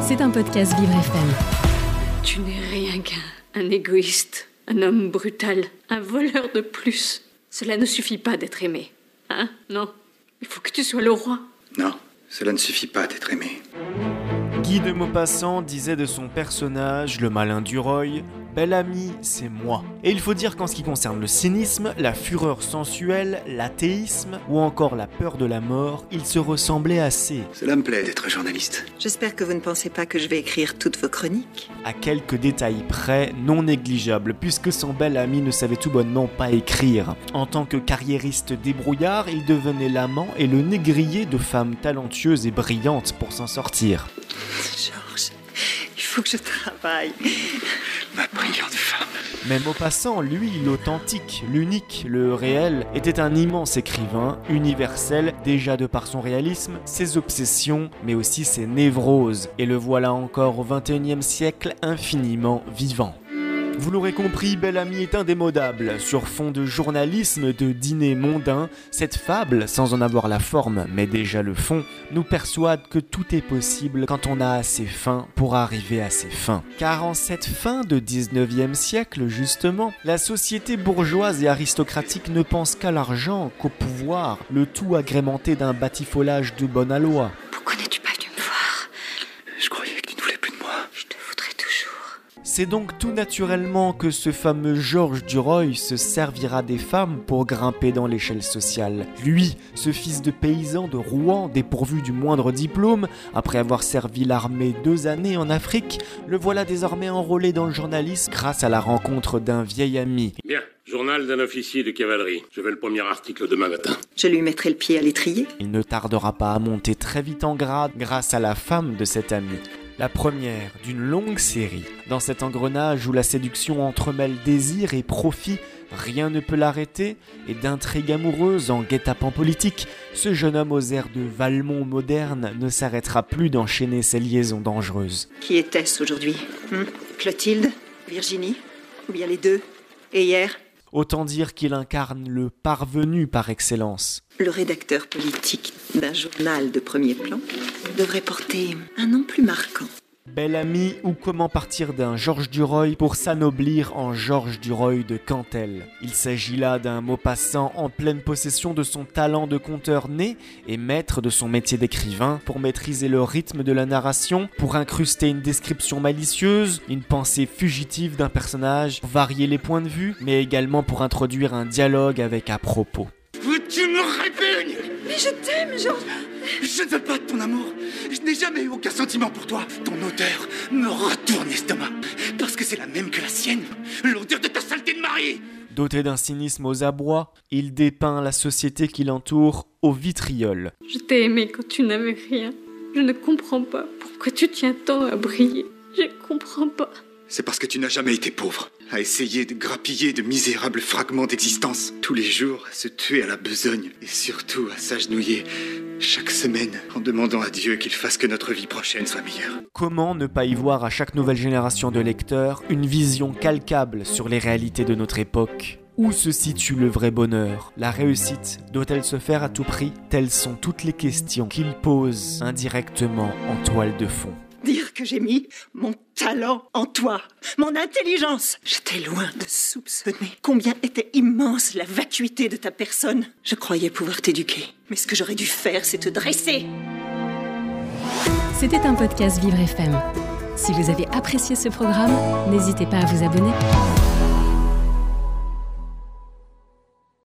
C'est un podcast Vivre FM. Tu n'es rien qu'un un égoïste, un homme brutal, un voleur de plus. Cela ne suffit pas d'être aimé. Hein Non? Il faut que tu sois le roi. Non, cela ne suffit pas d'être aimé. Guy de Maupassant disait de son personnage, le malin Duroy, Bel ami, c'est moi. Et il faut dire qu'en ce qui concerne le cynisme, la fureur sensuelle, l'athéisme ou encore la peur de la mort, il se ressemblait assez. Cela me plaît d'être journaliste. J'espère que vous ne pensez pas que je vais écrire toutes vos chroniques. À quelques détails près, non négligeables, puisque son bel ami ne savait tout bonnement pas écrire. En tant que carriériste débrouillard, il devenait l'amant et le négrier de femmes talentueuses et brillantes pour s'en sortir. Georges, il faut que je travaille. Ma femme. Mais Maupassant, lui, l'authentique, l'unique, le réel, était un immense écrivain, universel, déjà de par son réalisme, ses obsessions, mais aussi ses névroses. Et le voilà encore au XXIe siècle infiniment vivant. Vous l'aurez compris, Bel Ami est indémodable. Sur fond de journalisme, de dîner mondain, cette fable, sans en avoir la forme, mais déjà le fond, nous persuade que tout est possible quand on a assez faim pour arriver à ses fins. Car en cette fin de 19e siècle, justement, la société bourgeoise et aristocratique ne pense qu'à l'argent, qu'au pouvoir, le tout agrémenté d'un batifolage de bonne aloi. Pourquoi n'es-tu pas venu me voir Je croyais que tu ne voulais plus de moi. Je te voudrais toujours. C'est donc tout naturellement que ce fameux Georges Duroy se servira des femmes pour grimper dans l'échelle sociale. Lui, ce fils de paysan de Rouen, dépourvu du moindre diplôme, après avoir servi l'armée deux années en Afrique, le voilà désormais enrôlé dans le journalisme grâce à la rencontre d'un vieil ami. Bien, journal d'un officier de cavalerie. Je veux le premier article demain matin. Je lui mettrai le pied à l'étrier. Il ne tardera pas à monter très vite en grade grâce à la femme de cet ami. La première d'une longue série. Dans cet engrenage où la séduction entremêle désir et profit, rien ne peut l'arrêter, et d'intrigue amoureuse en guet-apens politique, ce jeune homme aux airs de Valmont moderne ne s'arrêtera plus d'enchaîner ses liaisons dangereuses. Qui était-ce aujourd'hui hmm Clotilde Virginie Ou bien les deux? Et hier? Autant dire qu'il incarne le parvenu par excellence. Le rédacteur politique d'un journal de premier plan devrait porter un nom plus marquant. Bel ami ou comment partir d'un Georges Duroy pour s'anoblir en Georges Duroy de Cantel? Il s'agit là d'un mot passant en pleine possession de son talent de conteur né et maître de son métier d'écrivain pour maîtriser le rythme de la narration, pour incruster une description malicieuse, une pensée fugitive d'un personnage, pour varier les points de vue, mais également pour introduire un dialogue avec à propos. Tu me répugnes Mais je t'aime, Georges Je ne veux pas de ton amour. Je n'ai jamais eu aucun sentiment pour toi. Ton odeur me retourne l'estomac. Parce que c'est la même que la sienne. L'odeur de ta saleté de mari Doté d'un cynisme aux abois, il dépeint la société qui l'entoure au vitriol. Je t'ai aimé quand tu n'avais rien. Je ne comprends pas pourquoi tu tiens tant à briller. Je comprends pas. C'est parce que tu n'as jamais été pauvre. À essayer de grappiller de misérables fragments d'existence. Tous les jours, à se tuer à la besogne. Et surtout à s'agenouiller chaque semaine en demandant à Dieu qu'il fasse que notre vie prochaine soit meilleure. Comment ne pas y voir à chaque nouvelle génération de lecteurs une vision calcable sur les réalités de notre époque? Où se situe le vrai bonheur? La réussite doit-elle se faire à tout prix? Telles sont toutes les questions qu'il pose indirectement en toile de fond. Dire que j'ai mis mon talent en toi, mon intelligence. J'étais loin de soupçonner combien était immense la vacuité de ta personne. Je croyais pouvoir t'éduquer, mais ce que j'aurais dû faire, c'est te dresser. C'était un podcast Vivre FM. Si vous avez apprécié ce programme, n'hésitez pas à vous abonner.